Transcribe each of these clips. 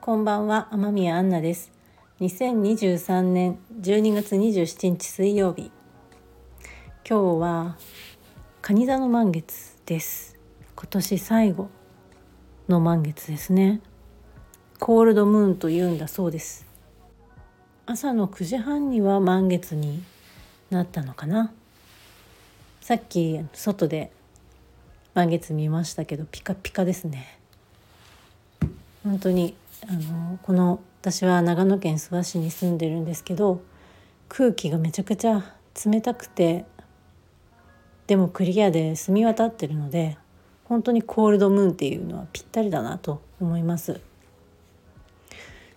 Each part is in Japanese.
こんばんは天宮アンナです。2023年12月27日水曜日。今日は蟹座の満月です。今年最後の満月ですね。コールドムーンと言うんだそうです。朝の9時半には満月になったのかな。さっき外で満月見ましたけどピカピカですね。本当にあのこの私は長野県諏訪市に住んでるんですけど空気がめちゃくちゃ冷たくてでもクリアで澄み渡ってるので本当にコールドムーンっていうのはぴったりだなと思います。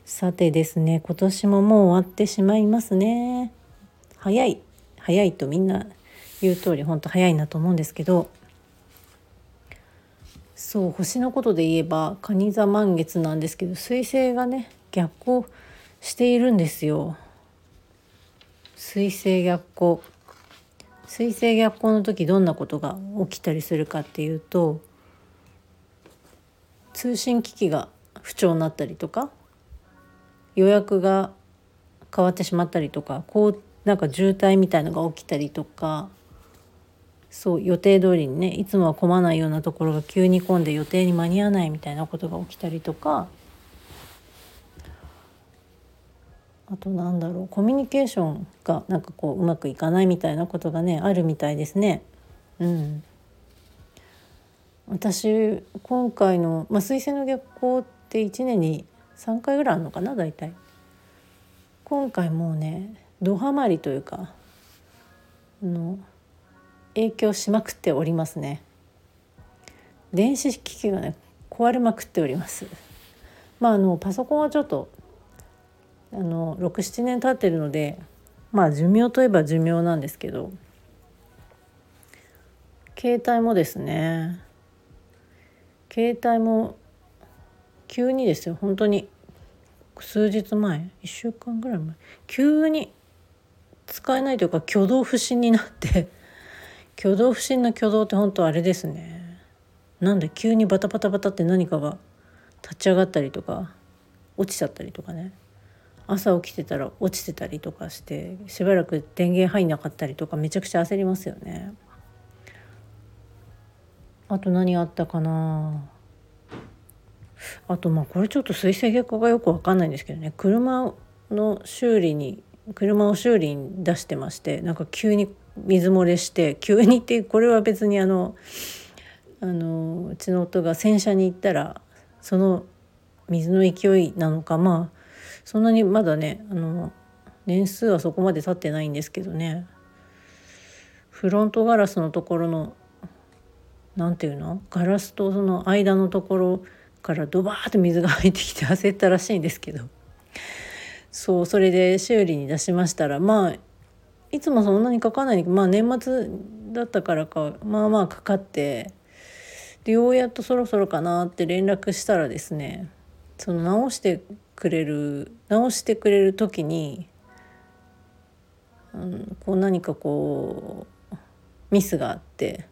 さてですね今年ももう終わってしまいますね。早い早いとみんな言う通り本当早いなと思うんですけどそう星のことで言えば蟹座満月なんですけど彗星がね逆行しているんですよ。彗星逆行。彗星逆行の時どんなことが起きたりするかっていうと通信機器が不調になったりとか予約が変わってしまったりとかこうなんか渋滞みたいのが起きたりとかそう予定通りにねいつもは混まないようなところが急に混んで予定に間に合わないみたいなことが起きたりとかあとなんだろうコミュニケーションがなんかこううまくいかないみたいなことがねあるみたいですね。うん、私今回の、まあ、水星の逆行って1年に3回ぐらいあるのかな大体。今回もうねどハマりというかの影響しまくっておりますね。電子機器がね壊れまくっております。まああのパソコンはちょっとあの67年経ってるのでまあ寿命といえば寿命なんですけど携帯もですね携帯も急にですよ本当に数日前1週間ぐらい前急に使えないというか挙動不審になって挙動不審な挙動って本当あれですね。なんで急にバタバタバタって何かが立ち上がったりとか落ちちゃったりとかね。朝起きてたら落ちてたりとかしてしばらく電源入んなかったりとかめちゃくちゃ焦りますよね。あと何あったかな。あとまあこれちょっと水星逆行がよく分かんないんですけどね。車の修理に車を修理に出してましてなんか急に水漏れして急にってこれは別にあのあのうちの夫が洗車に行ったらその水の勢いなのかまあそんなにまだねあの年数はそこまで経ってないんですけどね。フロントガラスのところの何て言うの？ガラスとその間のところからドバーッと水が入ってきて焦ったらしいんですけど。そうそれで修理に出しましたらまあいつもそんなにかかない。まあ年末だったからかまあまあかかってでようやっとそろそろかなって連絡したらですねその直してくれる直してくれる時に、うん、こう何かこうミスがあって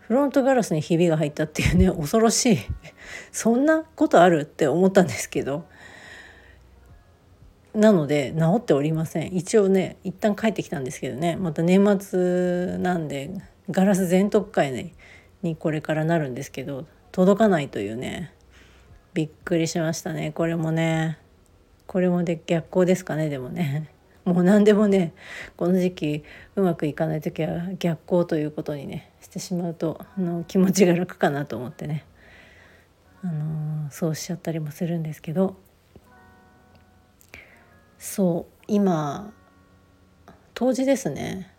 フロントガラスにひびが入ったっていうね恐ろしい。そんなことある？って思ったんですけど。なので治っておりません。一応ね一旦帰ってきたんですけどね。また年末なんでガラス全特会、ね、にこれからなるんですけど届かないというね。びっくりしましたね。これもね。これもで逆行ですかねでもね。もう何でもねこの時期うまくいかない時は逆行ということにねしてしまうとあの気持ちが楽かなと思ってね、あの、そうしちゃったりもするんですけど。そう今冬至ですね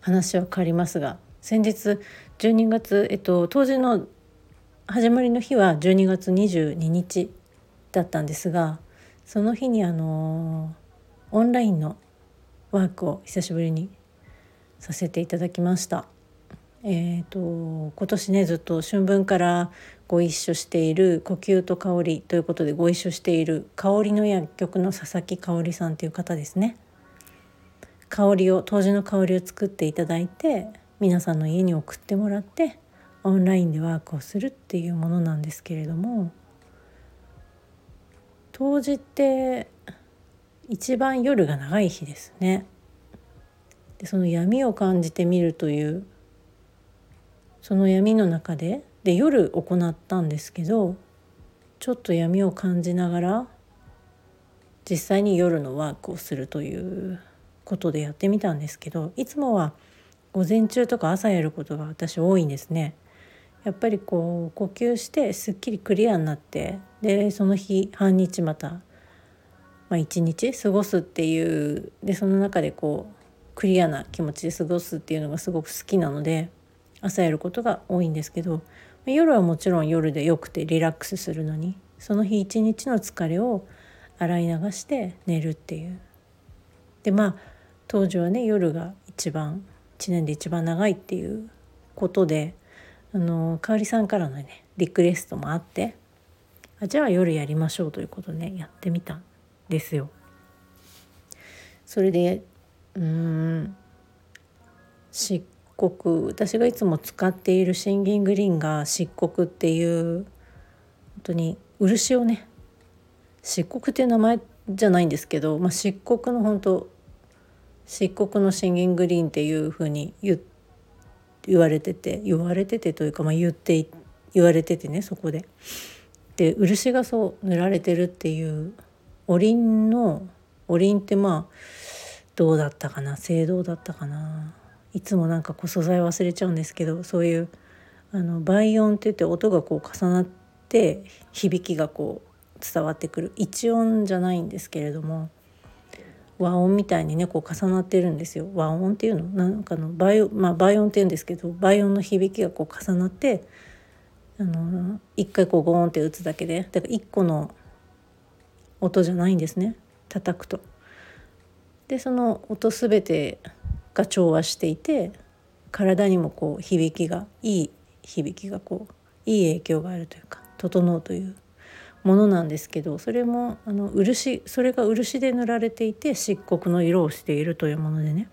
話は変わりますが先日12月、えっと、冬至の始まりの日は12月22日だったんですがその日にあのオンラインのワークを久しぶりにさせていただきました。えーと、今年ねずっと春分からご一緒している「呼吸と香り」ということでご一緒している香りの薬局の佐々木香織さんという方ですね。香りを当時の香りを作っていただいて皆さんの家に送ってもらってオンラインでワークをするっていうものなんですけれども冬至って一番夜が長い日ですね。でその闇を感じてみるというその闇の中でで夜行ったんですけどちょっと闇を感じながら実際に夜のワークをするということでやってみたんですけどいつもは午前中とか朝やることが私多いんですね。やっぱりこう呼吸してすっきりクリアになってでその日半日また、まあ、一日過ごすっていうでその中でこうクリアな気持ちで過ごすっていうのがすごく好きなので朝やることが多いんですけど夜はもちろん夜でよくてリラックスするのにその日一日の疲れを洗い流して寝るっていう。でまあ当時はね夜が一番1年で一番長いっていうことであの香さんからのねリクエストもあってあじゃあ夜やりましょうということでねやってみたんですよ。それでうん黒私がいつも使っているシンギングリンが漆黒っていう本当に漆をね漆黒っていう名前じゃないんですけど、まあ、漆黒の本当漆黒のシンギングリーンっていうふうに言言われてて言われててというか、まあ、言って言われててねそこで。で漆がそう塗られてるっていうおりんのおりんってまあどうだったかな青銅だったかないつもなんかこう素材忘れちゃうんですけどそういうあの倍音って言って音がこう重なって響きがこう伝わってくる。一音じゃないんですけれども和音みたいにねこう重なってるんですよ。和音っていうの？なんかの倍音まあ倍音って言うんですけど倍音の響きがこう重なってあの一回こうゴーンって打つだけでだから一個の音じゃないんですね。叩くと。でその音全てが調和していて体にもこう響きがいい響きがこういい影響があるというか整うというものなんですけどそれもあの漆それが漆で塗られていて漆黒の色をしているというものでね。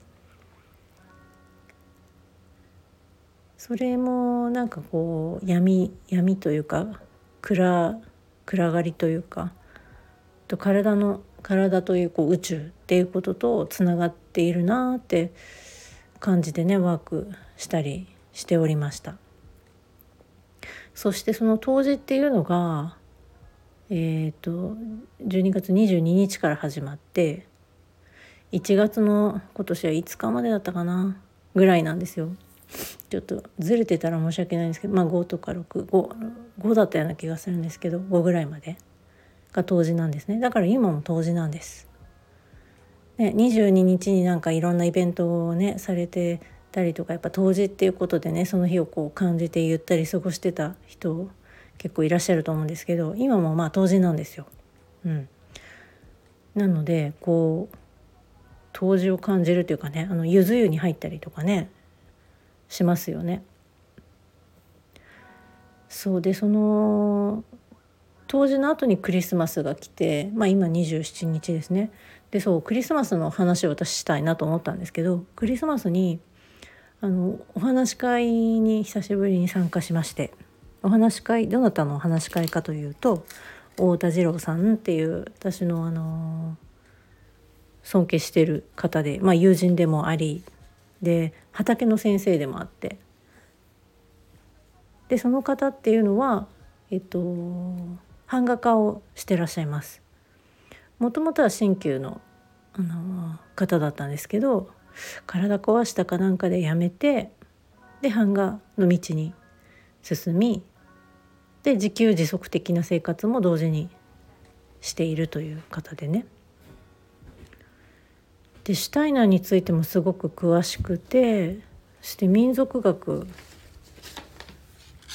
それもなんかこう闇闇というか暗暗がりというかと体の体というこう宇宙っていうこととつながっているなって感じでねワークしたりしておりました。そしてその当時っていうのがえっ、ー、と12月22日から始まって1月の今年は5日までだったかなぐらいなんですよ。ちょっとずれてたら申し訳ないんですけどまあ5とか65だったような気がするんですけど5ぐらいまでが冬至なんですね。だから今も冬至なんです。ね、22日になんかいろんなイベントをねされてたりとかやっぱ冬至っていうことでねその日をこう感じてゆったり過ごしてた人結構いらっしゃると思うんですけど今もまあ冬至なんですよ。うん、なのでこう冬至を感じるというかねあの柚子湯に入ったりとかねしますよね。そうでその当時の後にクリスマスが来て、まあ、今27日ですねでそうクリスマスの話を私したいなと思ったんですけどクリスマスにあのお話し会に久しぶりに参加しましてお話し会どなたのお話し会かというと太田次郎さんっていう私のあの尊敬してる方で、まあ、友人でもありで畑の先生でもあってでその方っていうのはえっと版画家をしてらっしゃいます。もともとは鍼灸のあの方だったんですけど体壊したかなんかでやめてで版画の道に進みで自給自足的な生活も同時にしているという方でね。でシュタイナーについてもすごく詳しくてそして民族学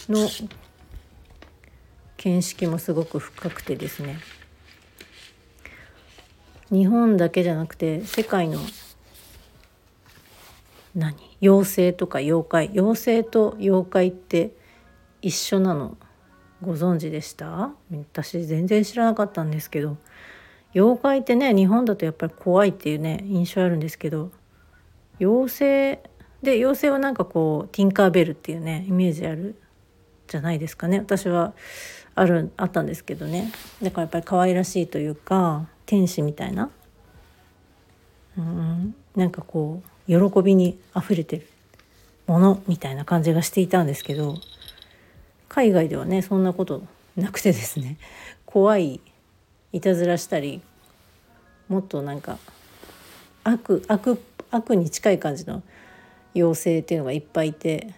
の見識もすごく深くてですね日本だけじゃなくて世界の何？妖精とか妖怪？妖精と妖怪って一緒なのご存知でした？私全然知らなかったんですけど。妖怪ってね日本だとやっぱり怖いっていうね印象あるんですけど。妖精で妖精はなんかこうティンカーベルっていうねイメージある？じゃないですかね。私はあるあったんですけどね。だからやっぱり可愛らしいというか。天使みたいな？うん。なんかこう喜びにあふれてる。ものみたいな感じがしていたんですけど海外ではねそんなことなくてですね。怖いいたずらしたりもっとなんか悪悪悪に近い感じの妖精っていうのがいっぱいいて。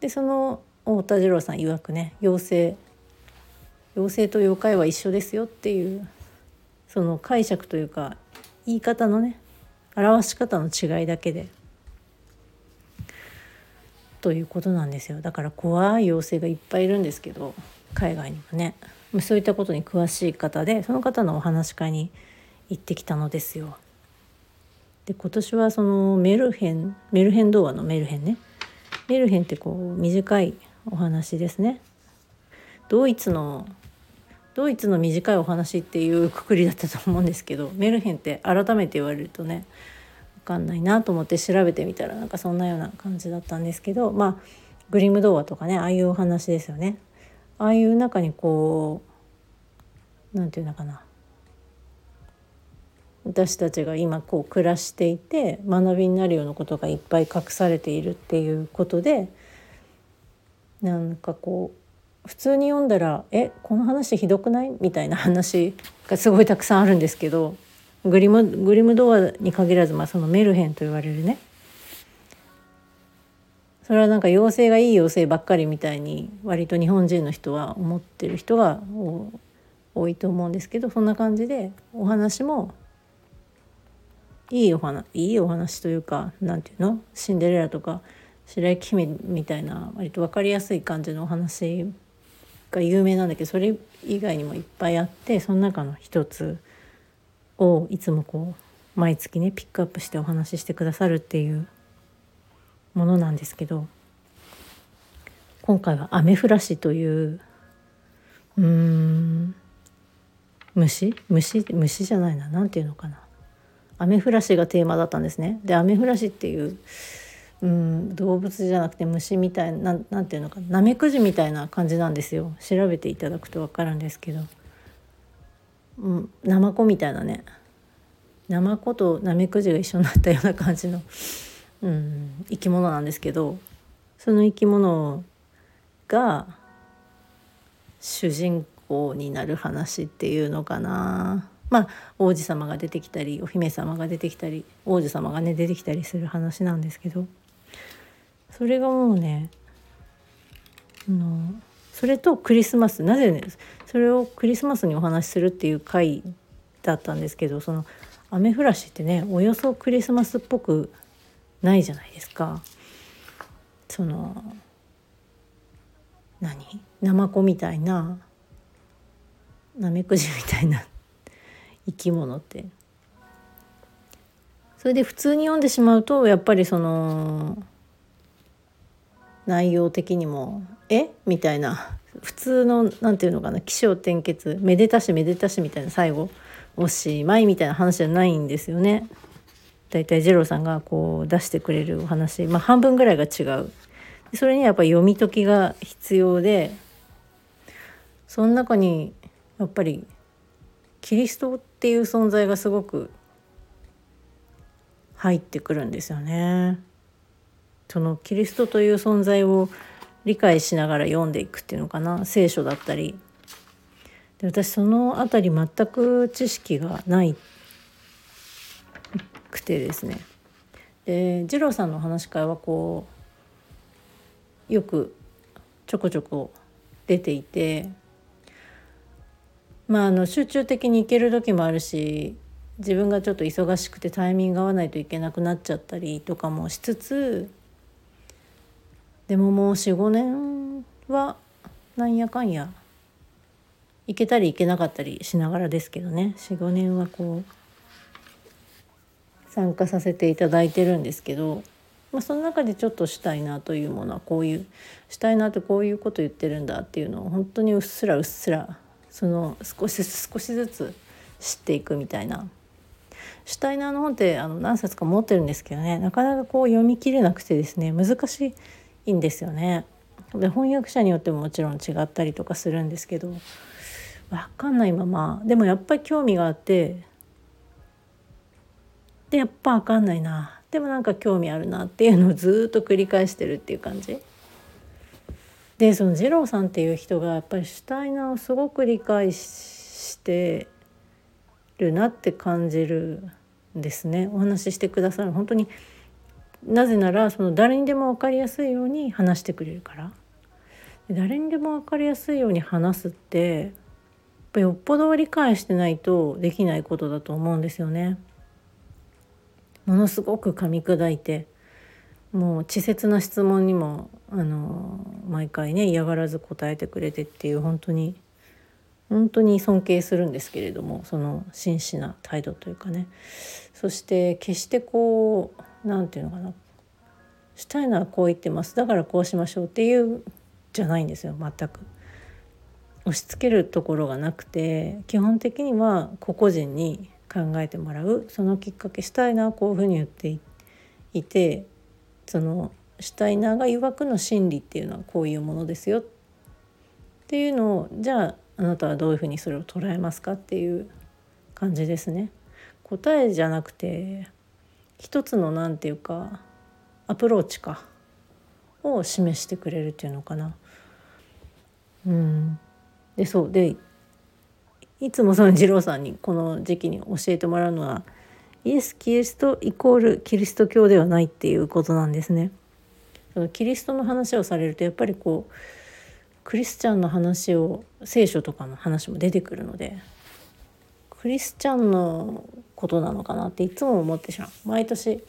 でその太田次郎さん曰くね妖精妖精と妖怪は一緒ですよっていうその解釈というか言い方のね表し方の違いだけでということなんですよだから怖い妖精がいっぱいいるんですけど海外にもねそういったことに詳しい方でその方のお話し会に行ってきたのですよ。で今年はそのメルヘンメルヘン童話のメルヘンねメルヘンってこう短いお話ですね。ドイツのドイツの短いお話っていうくくりだったと思うんですけどメルヘンって改めて言われるとね分かんないなと思って調べてみたらなんかそんなような感じだったんですけどまあグリム童話とかねああいうお話ですよね。ああいう中にこう何て言うのかな私たちが今こう暮らしていて学びになるようなことがいっぱい隠されているっていうことでなんかこう普通に読んだら「えこの話ひどくない?」みたいな話がすごいたくさんあるんですけどグリムグリム童話に限らず、まあ、そのメルヘンと言われるねそれはなんか妖精がいい妖精ばっかりみたいに割と日本人の人は思ってる人が多いと思うんですけどそんな感じでお話もいいお話いいお話というか何て言うの？シンデレラとか白雪姫みたいな割と分かりやすい感じのお話が有名なんだけどそれ以外にもいっぱいあってその中の一つをいつもこう毎月ねピックアップしてお話ししてくださるっていうものなんですけど今回はアメフラシといううーん虫？虫？虫じゃないな。何て言うのかな。アメフラシがテーマだったんですね。でアメフラシっていううん動物じゃなくて虫みたいな何ていうのかなめくじみたいな感じなんですよ。調べていただくと分かるんですけど、うん、ナマコみたいなね。ナマコとナメクジが一緒になったような感じのうん、生き物なんですけど。その生き物が主人公になる話っていうのかな。まあ王子様が出てきたりお姫様が出てきたり王子様がね出てきたりする話なんですけど。それがもうねあのそれとクリスマスなぜねそれをクリスマスにお話しするっていう回だったんですけどそのアメフラシってねおよそクリスマスっぽくないじゃないですか。その何？ナマコみたいなナメクジみたいな 生き物ってそれで普通に読んでしまうとやっぱりその内容的にも「え？みたいな。普通の何て言うのかな。起承転結。めでたしめでたしみたいな。最後おしまいみたいな話じゃないんですよね。大体二郎さんがこう出してくれるお話、まあ、半分ぐらいが違う。それにはやっぱ読み解きが必要でその中にやっぱりキリストっていう存在がすごく入ってくるんですよね。そのキリストという存在を理解しながら読んでいくっていうのかな。聖書だったり。で私その辺り全く知識がないくてですね。で二郎さんの話し会はこうよくちょこちょこ出ていて。まああの集中的に行ける時もあるし自分がちょっと忙しくてタイミング合わないといけなくなっちゃったりとかもしつつでももう45年はなんやかんや行けたり行けなかったりしながらですけどね。45年はこう参加させていただいてるんですけど、まあ、その中でちょっとしたいなというものはこういうしたいなってこういうこと言ってるんだっていうのを本当にうっすらうっすらその少しずつ少しずつ知っていくみたいな。シュタイナーの本ってあの何冊か持ってるんですけどねなかなかこう読み切れなくてですね難しいいいんですよね。で翻訳者によってももちろん違ったりとかするんですけど分かんないまま。でもやっぱり興味があって。でやっぱ分かんないな。でもなんか興味あるなっていうのをずっと繰り返してるっていう感じ。でその二郎さんっていう人がやっぱりシュタイナーをすごく理解してるなって感じるんですね。お話ししてくださる。本当になぜならその誰にでも分かりやすいように話してくれるから誰にでも分かりやすいように話すってやっぱよっぽど理解してないとできないことだと思うんですよね。ものすごく噛み砕いてもう稚拙な質問にもあの毎回ね嫌がらず答えてくれてっていう本当に本当に尊敬するんですけれどもその真摯な態度というかねそして決してこう何て言うのかな。したいのはこう言ってます。だからこうしましょうっていうじゃないんですよ。全く。押し付けるところがなくて基本的には個々人に考えてもらう。そのきっかけしたいなこういうふうに言っていてそのシュタイナーが曰くの真理っていうのはこういうものですよ。っていうのをじゃああなたはどういうふうにそれを捉えますかっていう感じですね。答えじゃなくて一つの何て言うかアプローチかを示してくれるっていうのかな。うん、でそうでいつもその二郎さんにこの時期に教えてもらうのはイエス・キリストイコールキリスト教ではないっていうことなんですね。そのキリストの話をされるとやっぱりこうクリスチャンの話を聖書とかの話も出てくるのでクリスチャンのことなのかなっていつも思ってしまう。毎年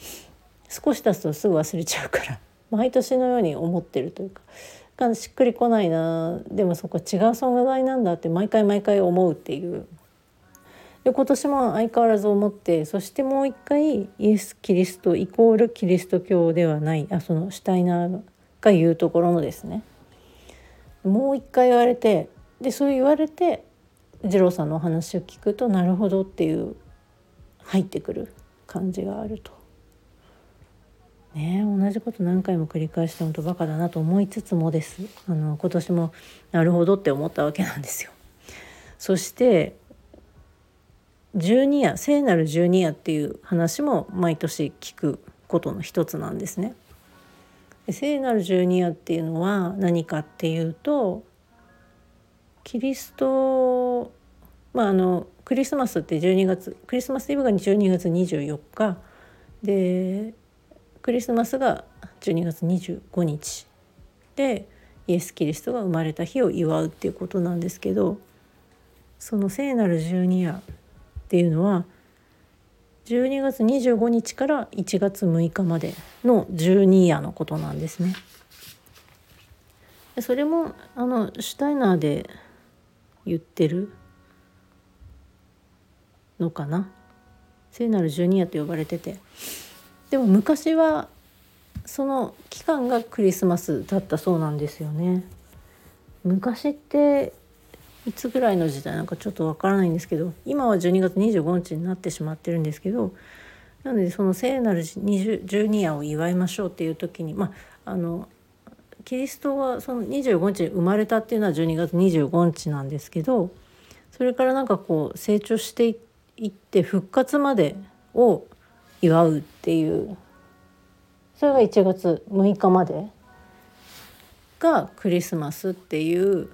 少し経つとすぐ忘れちゃうから。毎年のように思ってるというか。しっくりこないなでもそこ違う存在なんだって毎回毎回思うっていう。で今年も相変わらず思ってそしてもう一回イエス・キリストイコールキリスト教ではない。あそのシュタイナーが言うところのですね。もう一回言われてでそう言われて二郎さんのお話を聞くとなるほどっていう入ってくる感じがあると。ね同じこと何回も繰り返して本当バカだなと思いつつもですあの今年もなるほどって思ったわけなんですよ。そして十二夜聖なる十二夜っていう話も毎年聞くことの一つなんですね。聖なる十二夜っていうのは何かっていうとキリストまああのクリスマスって12月クリスマスイブが12月24日でクリスマスが12月25日でイエス・キリストが生まれた日を祝うっていうことなんですけどその聖なる十二夜っていうのは12月25日から1月6日までの12夜のことなんですね。それもあのシュタイナーで言ってるのかな？聖なる12夜と呼ばれててでも昔はその期間がクリスマスだったそうなんですよね。昔っていつぐらいの時代なんかちょっとわからないんですけど今は12月25日になってしまってるんですけどなのでその聖なる12夜を祝いましょうっていう時にまああのキリストがその25日生まれたっていうのは12月25日なんですけどそれからなんかこう成長していって行って復活までを祝うっていうそれが1月6日までがクリスマスっていう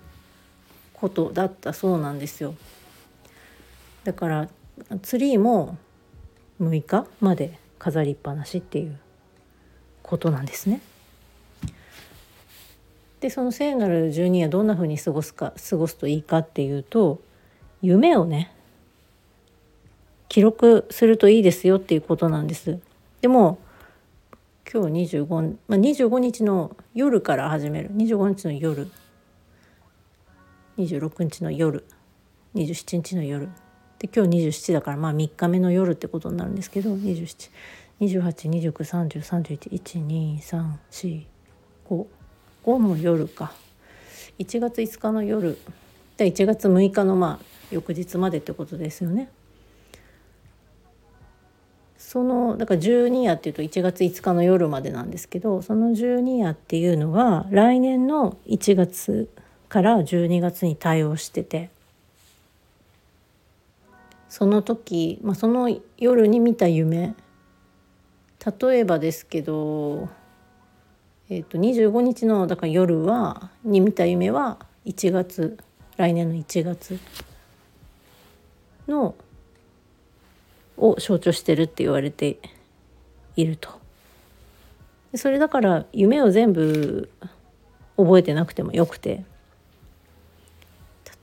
ことだったそうなんですよ。だからツリーも6日まで飾りっぱなしっていうことなんですね。でその聖なる十二夜どんなふうに過ごすか過ごすといいかっていうと夢をね記録するといいですよっていうことなんです。でも今日25、まあ、25日の夜から始める。25日の夜。26日の夜。27日の夜。で今日27だからまあ3日目の夜ってことになるんですけど2728293031123455の夜か。1月5日の夜。で1月6日のまあ翌日までってことですよね。そのだから12夜っていうと1月5日の夜までなんですけどその12夜っていうのは来年の1月から12月に対応しててその時、まあ、その夜に見た夢。例えばですけど、えー、と25日のだから夜はに見た夢は1月来年の1月のを象徴してるって言われていると。それだから夢を全部覚えてなくてもよくて。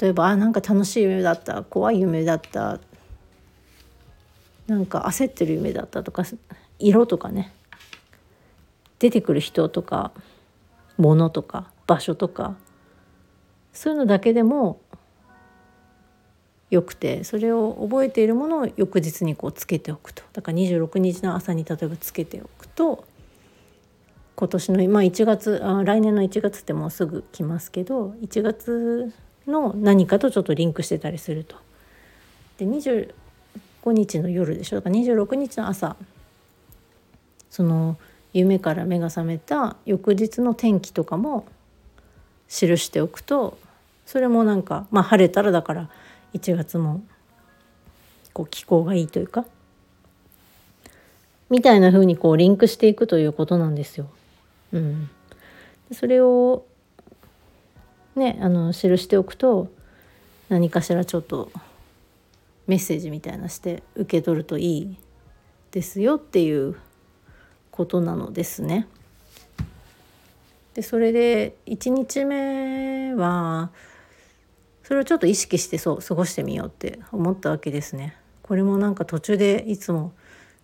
例えばあなんか楽しい夢だった怖い夢だった。なんか焦ってる夢だったとか色とかね。出てくる人とか物とか場所とか。そういうのだけでもよくてそれを覚えているものを翌日にこうつけておくとだから26日の朝に例えばつけておくと今年の、まあ、1月あ来年の1月ってもうすぐ来ますけど1月の何かとちょっとリンクしてたりすると。で25日の夜でしょだから26日の朝その夢から目が覚めた翌日の天気とかも記しておくとそれもなんかまあ晴れたらだから1月もこう気候がいいというかみたいな風にこうリンクしていくということなんですよ。うん、それをねあの記しておくと何かしらちょっとメッセージみたいなして受け取るといいですよっていうことなのですね。でそれで1日目はそれをちょっと意識してそう過ごしてみようって思ったわけですね。これもなんか途中でいつも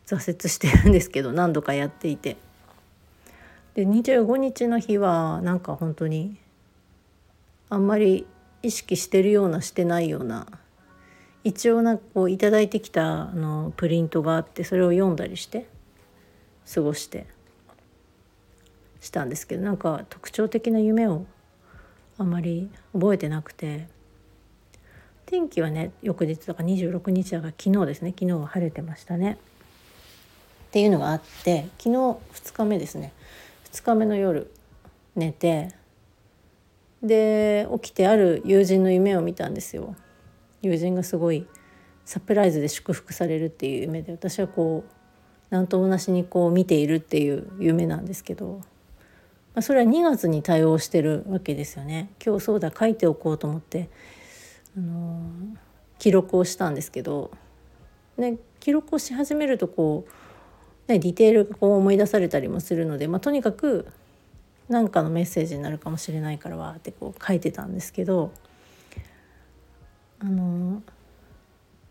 挫折してるんですけど何度かやっていて。で25日の日はなんか本当にあんまり意識してるようなしてないような一応なんかこう頂いてきたあのプリントがあってそれを読んだりして過ごしてしたんですけどなんか特徴的な夢をあんまり覚えてなくて天気はね翌日だから26日だから昨日ですね。昨日は晴れてましたね。っていうのがあって昨日2日目ですね。2日目の夜寝てで起きてある友人の夢を見たんですよ。友人がすごいサプライズで祝福されるっていう夢で私はこう何ともなしにこう見ているっていう夢なんですけど、まあ、それは2月に対応してるわけですよね。今日そうだ書いておこうと思っての記録をしたんですけど、ね、記録をし始めるとこう、ね、ディテールがこう思い出されたりもするので、まあ、とにかく何かのメッセージになるかもしれないからわってこう書いてたんですけどあの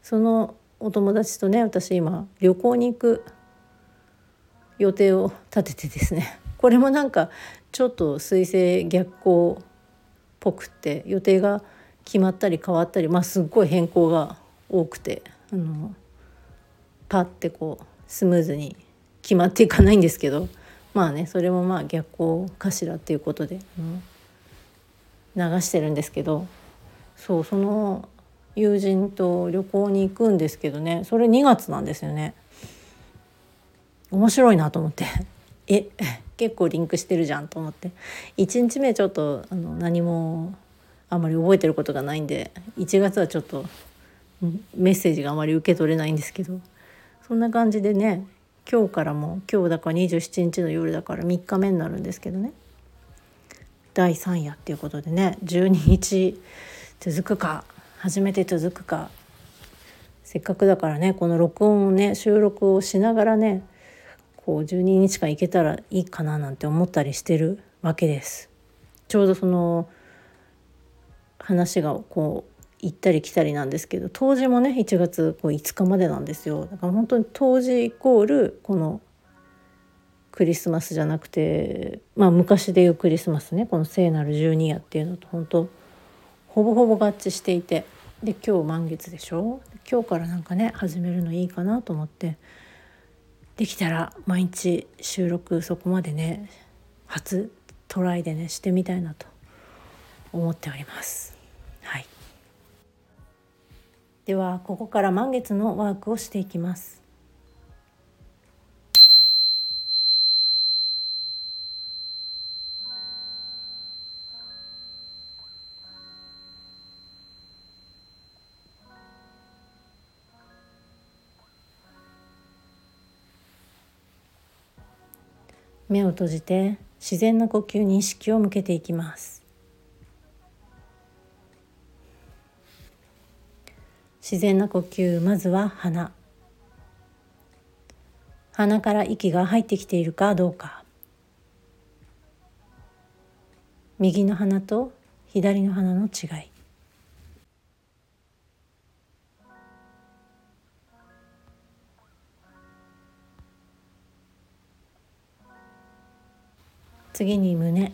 そのお友達とね私今旅行に行く予定を立ててですねこれもなんかちょっと彗星逆行っぽくって予定が決まったり変わったりまあすっごい変更が多くてあのパッてこうスムーズに決まっていかないんですけどまあねそれもまあ逆行かしらっていうことで、うん、流してるんですけどそうその友人と旅行に行くんですけどねそれ2月なんですよね。面白いなと思って え結構リンクしてるじゃんと思って1日目ちょっとあの何もあんまり覚えてることがないんで1月はちょっとメッセージがあまり受け取れないんですけどそんな感じでね今日からも今日だから27日の夜だから3日目になるんですけどね第3夜っていうことでね12日続くか初めて続くかせっかくだからねこの録音をね収録をしながらねこう12日間行けたらいいかななんて思ったりしてるわけです。ちょうどその話がこう行ったり来たりなんですけど当時もね1月こう5日までなんですよだから本当に当時イコールこのクリスマスじゃなくてまあ昔でいうクリスマスねこの聖なる十二夜っていうのと本当ほぼほぼ合致していてで今日満月でしょ？今日からなんかね始めるのいいかなと思ってできたら毎日収録そこまでね初トライでねしてみたいなと思っております。はい、ではここから満月のワークをしていきます。目を閉じて自然な呼吸に意識を向けていきます自然な呼吸まずは鼻。鼻から息が入ってきているかどうか。右の鼻と左の鼻の違い。次に胸。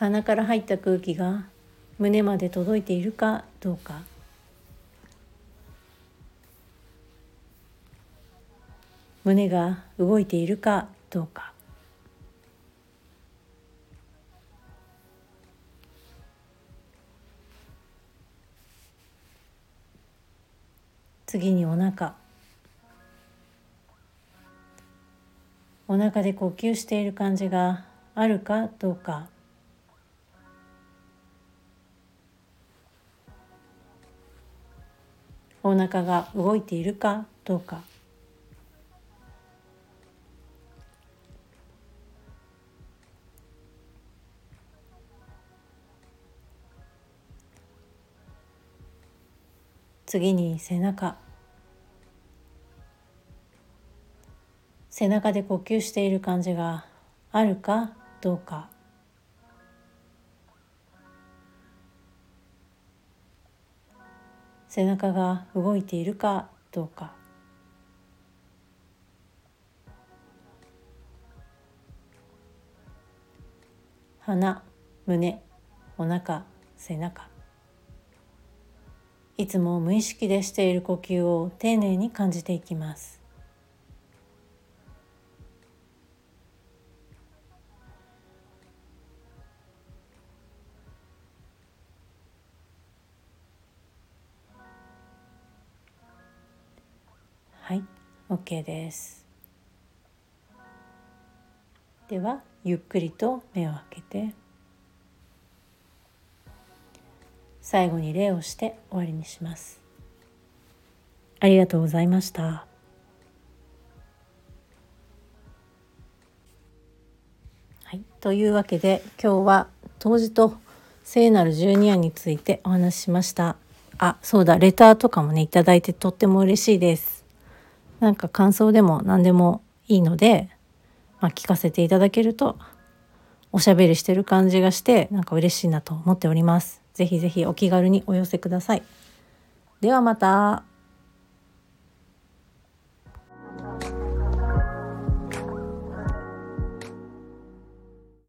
鼻から入った空気が胸まで届いているかどうか。胸が動いているかどうか。次にお腹。お腹で呼吸している感じがあるかどうか。お腹が動いているかどうか。次に背中。背中で呼吸している感じがあるかどうか。背中が動いているかどうか。鼻胸お腹背中。いつも無意識でしている呼吸を丁寧に感じていきます。はい OK です。ではゆっくりと目を開けて。最後に礼をして終わりにします。ありがとうございました。はい、というわけで今日は当時と聖なる十二夜についてお話ししました。あそうだレターとかもね頂いてとっても嬉しいです。なんか感想でも何でもいいので、まあ、聞かせていただけるとおしゃべりしてる感じがしてなんか嬉しいなと思っております。ぜひぜひお気軽にお寄せください。ではまた。